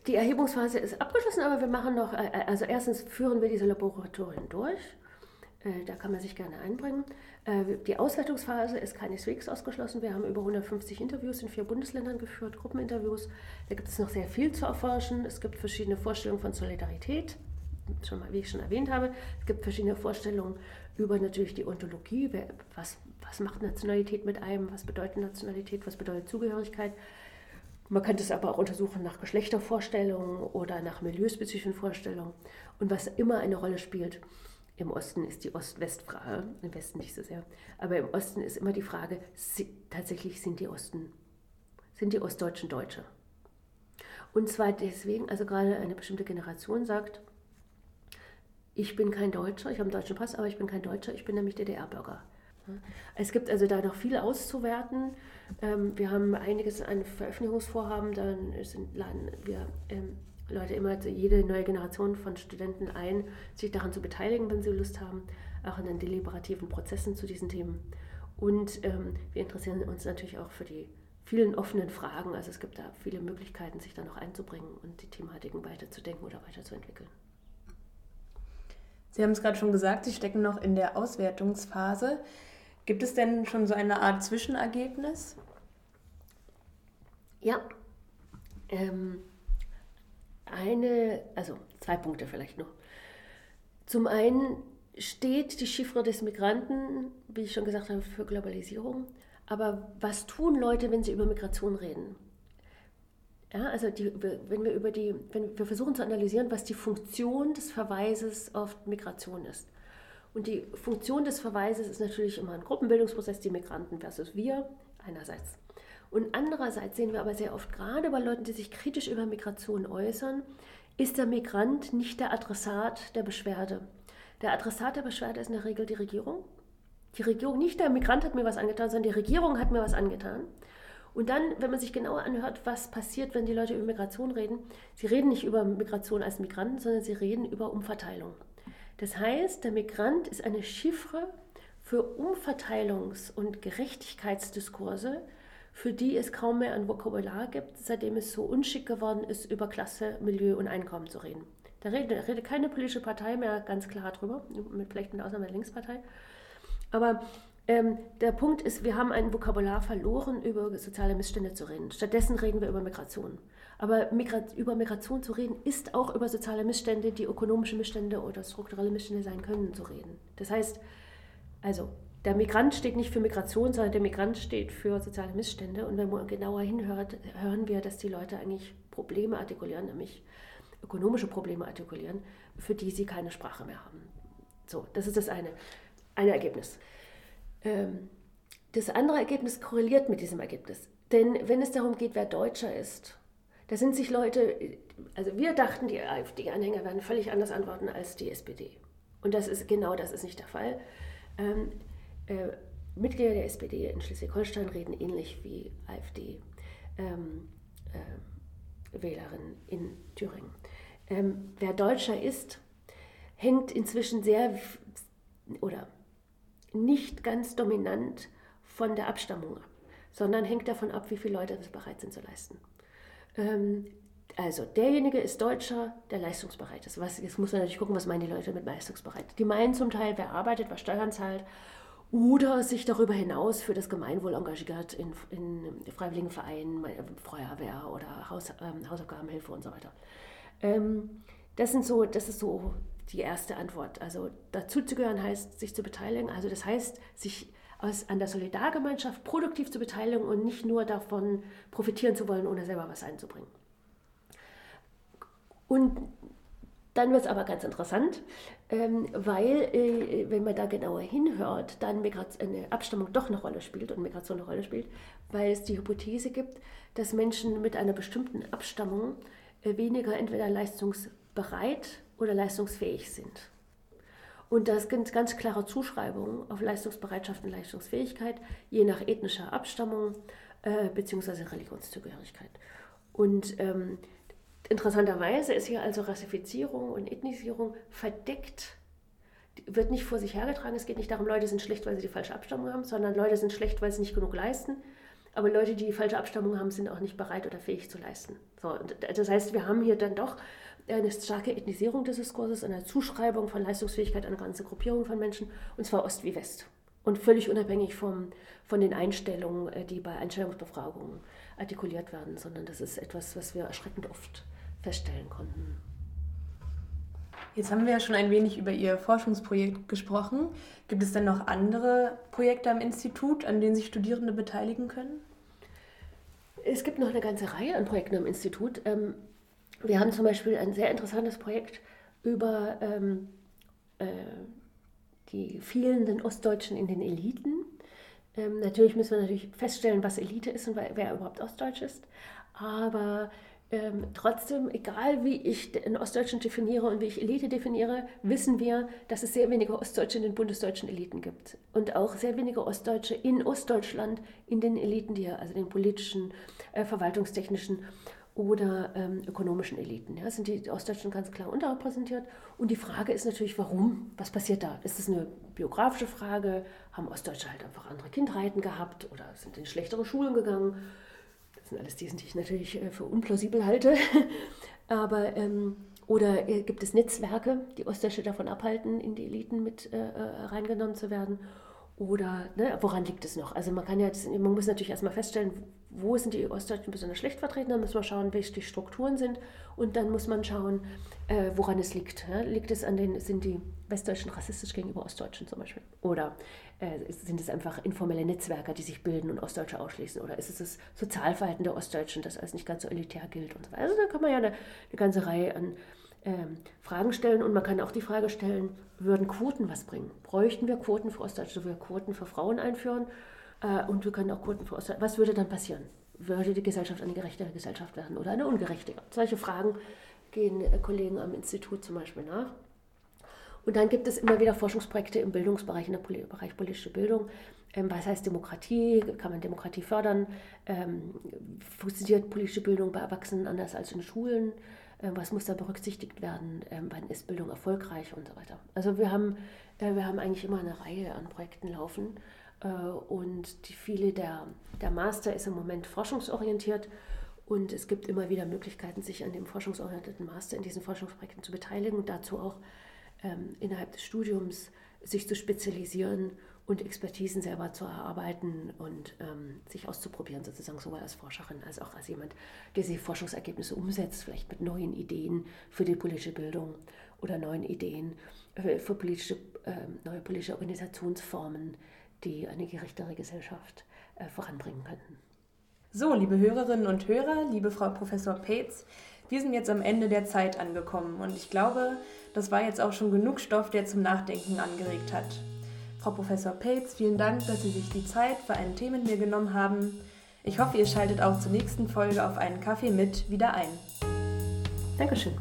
die Erhebungsphase ist abgeschlossen, aber wir machen noch, äh, also erstens führen wir diese Laboratorien durch. Äh, da kann man sich gerne einbringen. Äh, die Auswertungsphase ist keineswegs ausgeschlossen. Wir haben über 150 Interviews in vier Bundesländern geführt, Gruppeninterviews. Da gibt es noch sehr viel zu erforschen. Es gibt verschiedene Vorstellungen von Solidarität, schon mal, wie ich schon erwähnt habe. Es gibt verschiedene Vorstellungen über natürlich die Ontologie. Was, was macht Nationalität mit einem? Was bedeutet Nationalität? Was bedeutet Zugehörigkeit? Man könnte es aber auch untersuchen nach Geschlechtervorstellungen oder nach milieuspezifischen Vorstellungen. Und was immer eine Rolle spielt, im Osten ist die Ost-West-Frage, im Westen nicht so sehr, aber im Osten ist immer die Frage, tatsächlich sind die Osten, sind die Ostdeutschen Deutsche. Und zwar deswegen, also gerade eine bestimmte Generation sagt, ich bin kein Deutscher, ich habe einen deutschen Pass, aber ich bin kein Deutscher, ich bin nämlich DDR-Bürger. Es gibt also da noch viel auszuwerten. Ähm, wir haben einiges an Veröffentlichungsvorhaben, dann laden wir ähm, Leute immer, jede neue Generation von Studenten ein, sich daran zu beteiligen, wenn sie Lust haben, auch in den deliberativen Prozessen zu diesen Themen. Und ähm, wir interessieren uns natürlich auch für die vielen offenen Fragen. Also es gibt da viele Möglichkeiten, sich da noch einzubringen und die Thematiken weiterzudenken oder weiterzuentwickeln. Sie haben es gerade schon gesagt, Sie stecken noch in der Auswertungsphase. Gibt es denn schon so eine Art Zwischenergebnis? Ja. Ähm, eine, also zwei Punkte vielleicht noch. Zum einen steht die Chiffre des Migranten, wie ich schon gesagt habe, für Globalisierung. Aber was tun Leute, wenn sie über Migration reden? Ja, also die, wenn wir über die, wenn wir versuchen zu analysieren, was die Funktion des Verweises auf Migration ist. Und die Funktion des Verweises ist natürlich immer ein Gruppenbildungsprozess, die Migranten versus wir einerseits. Und andererseits sehen wir aber sehr oft, gerade bei Leuten, die sich kritisch über Migration äußern, ist der Migrant nicht der Adressat der Beschwerde. Der Adressat der Beschwerde ist in der Regel die Regierung. Die Regierung, nicht der Migrant hat mir was angetan, sondern die Regierung hat mir was angetan. Und dann, wenn man sich genauer anhört, was passiert, wenn die Leute über Migration reden, sie reden nicht über Migration als Migranten, sondern sie reden über Umverteilung. Das heißt, der Migrant ist eine Chiffre für Umverteilungs- und Gerechtigkeitsdiskurse, für die es kaum mehr ein Vokabular gibt, seitdem es so unschick geworden ist, über Klasse, Milieu und Einkommen zu reden. Da redet, da redet keine politische Partei mehr ganz klar drüber, mit vielleicht mit Ausnahme der Linkspartei. Aber ähm, der Punkt ist, wir haben ein Vokabular verloren, über soziale Missstände zu reden. Stattdessen reden wir über Migration. Aber Migrat über Migration zu reden, ist auch über soziale Missstände, die ökonomische Missstände oder strukturelle Missstände sein können, zu reden. Das heißt, also der Migrant steht nicht für Migration, sondern der Migrant steht für soziale Missstände. Und wenn man genauer hinhört, hören wir, dass die Leute eigentlich Probleme artikulieren, nämlich ökonomische Probleme artikulieren, für die sie keine Sprache mehr haben. So, das ist das eine, eine Ergebnis. Ähm, das andere Ergebnis korreliert mit diesem Ergebnis. Denn wenn es darum geht, wer Deutscher ist, da sind sich Leute, also wir dachten, die AfD-Anhänger werden völlig anders antworten als die SPD. Und das ist genau das ist nicht der Fall. Äh, Mitglieder der SPD in Schleswig-Holstein reden ähnlich wie AfD-Wählerinnen ähm, äh, in Thüringen. Ähm, wer Deutscher ist, hängt inzwischen sehr oder nicht ganz dominant von der Abstammung ab, sondern hängt davon ab, wie viele Leute das bereit sind zu leisten. Ähm, also derjenige ist Deutscher, der leistungsbereit ist. Was, jetzt muss man natürlich gucken, was meinen die Leute mit leistungsbereit. Die meinen zum Teil, wer arbeitet, wer Steuern zahlt oder sich darüber hinaus für das Gemeinwohl engagiert in, in freiwilligen Vereinen, Feuerwehr oder Haus, ähm, Hausaufgabenhilfe und so weiter. Ähm, das, sind so, das ist so die erste Antwort. Also dazuzugehören heißt, sich zu beteiligen. Also das heißt, sich aus, an der Solidargemeinschaft produktiv zu beteiligen und nicht nur davon profitieren zu wollen, ohne selber was einzubringen. Und dann wird es aber ganz interessant, ähm, weil, äh, wenn man da genauer hinhört, dann Migration, eine Abstammung doch eine Rolle spielt und Migration eine Rolle spielt, weil es die Hypothese gibt, dass Menschen mit einer bestimmten Abstammung äh, weniger entweder leistungsbereit oder leistungsfähig sind. Und das sind ganz klare Zuschreibungen auf Leistungsbereitschaft und Leistungsfähigkeit, je nach ethnischer Abstammung äh, bzw. Religionszugehörigkeit. Und ähm, interessanterweise ist hier also Rassifizierung und Ethnisierung verdeckt, wird nicht vor sich hergetragen. Es geht nicht darum, Leute sind schlecht, weil sie die falsche Abstammung haben, sondern Leute sind schlecht, weil sie nicht genug leisten. Aber Leute, die die falsche Abstammung haben, sind auch nicht bereit oder fähig zu leisten. So, das heißt, wir haben hier dann doch eine starke Ethnisierung des Diskurses, eine Zuschreibung von Leistungsfähigkeit an ganze Gruppierung von Menschen, und zwar Ost wie West. Und völlig unabhängig vom, von den Einstellungen, äh, die bei Einstellungsbefragungen artikuliert werden, sondern das ist etwas, was wir erschreckend oft feststellen konnten. Jetzt haben wir ja schon ein wenig über Ihr Forschungsprojekt gesprochen. Gibt es denn noch andere Projekte am Institut, an denen sich Studierende beteiligen können? es gibt noch eine ganze Reihe an Projekten am Institut. Ähm, wir haben zum Beispiel ein sehr interessantes Projekt über ähm, äh, die fehlenden Ostdeutschen in den Eliten. Ähm, natürlich müssen wir natürlich feststellen, was Elite ist und wer überhaupt Ostdeutsch ist. Aber ähm, trotzdem, egal wie ich den Ostdeutschen definiere und wie ich Elite definiere, wissen wir, dass es sehr wenige Ostdeutsche in den bundesdeutschen Eliten gibt. Und auch sehr wenige Ostdeutsche in Ostdeutschland in den Eliten, die, also den politischen, äh, verwaltungstechnischen oder ähm, ökonomischen Eliten. Ja, sind die Ostdeutschen ganz klar unterrepräsentiert. Und die Frage ist natürlich, warum? Was passiert da? Ist es eine biografische Frage? Haben Ostdeutsche halt einfach andere Kindheiten gehabt oder sind in schlechtere Schulen gegangen? Das sind alles Thesen, die ich natürlich äh, für unplausibel halte. Aber ähm, oder äh, gibt es Netzwerke, die Ostdeutsche davon abhalten, in die Eliten mit äh, äh reingenommen zu werden? Oder ne, woran liegt es noch? Also man kann ja, man muss natürlich erstmal feststellen, wo sind die Ostdeutschen besonders schlecht vertreten, dann muss man schauen, welche die Strukturen sind und dann muss man schauen, äh, woran es liegt. Ja? Liegt es an den, sind die Westdeutschen rassistisch gegenüber Ostdeutschen zum Beispiel? Oder äh, sind es einfach informelle Netzwerke, die sich bilden und Ostdeutsche ausschließen? Oder ist es das Sozialverhalten der Ostdeutschen, das als nicht ganz so elitär gilt und so weiter? Also da kann man ja eine, eine ganze Reihe an ähm, Fragen stellen und man kann auch die Frage stellen, würden Quoten was bringen? Bräuchten wir Quoten für Ostdeutsche, würden wir Quoten für Frauen einführen äh, und wir können auch Quoten für Ostdeutsche. Was würde dann passieren? Würde die Gesellschaft eine gerechtere Gesellschaft werden oder eine ungerechtere? Solche Fragen gehen äh, Kollegen am Institut zum Beispiel nach. Und dann gibt es immer wieder Forschungsprojekte im Bildungsbereich, im Bereich politische Bildung. Ähm, was heißt Demokratie? Kann man Demokratie fördern? Ähm, funktioniert politische Bildung bei Erwachsenen anders als in Schulen? Äh, was muss da berücksichtigt werden, ähm, wann ist Bildung erfolgreich und so weiter. Also wir haben, äh, wir haben eigentlich immer eine Reihe an Projekten laufen äh, und die viele der, der Master ist im Moment forschungsorientiert und es gibt immer wieder Möglichkeiten, sich an dem forschungsorientierten Master in diesen Forschungsprojekten zu beteiligen und dazu auch ähm, innerhalb des Studiums sich zu spezialisieren und Expertisen selber zu erarbeiten und ähm, sich auszuprobieren, sozusagen sowohl als Forscherin als auch als jemand, der diese Forschungsergebnisse umsetzt, vielleicht mit neuen Ideen für die politische Bildung oder neuen Ideen für, für politische, äh, neue politische Organisationsformen, die eine gerechtere Gesellschaft äh, voranbringen könnten. So, liebe Hörerinnen und Hörer, liebe Frau Professor Peetz, wir sind jetzt am Ende der Zeit angekommen und ich glaube, das war jetzt auch schon genug Stoff, der zum Nachdenken angeregt hat. Frau Professor Pelz, vielen Dank, dass Sie sich die Zeit für einen Tee mit mir genommen haben. Ich hoffe, ihr schaltet auch zur nächsten Folge auf einen Kaffee mit wieder ein. Dankeschön.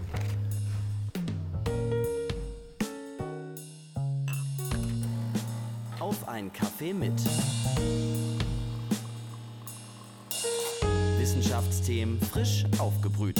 Auf einen Kaffee mit. Wissenschaftsthemen frisch aufgebrüht.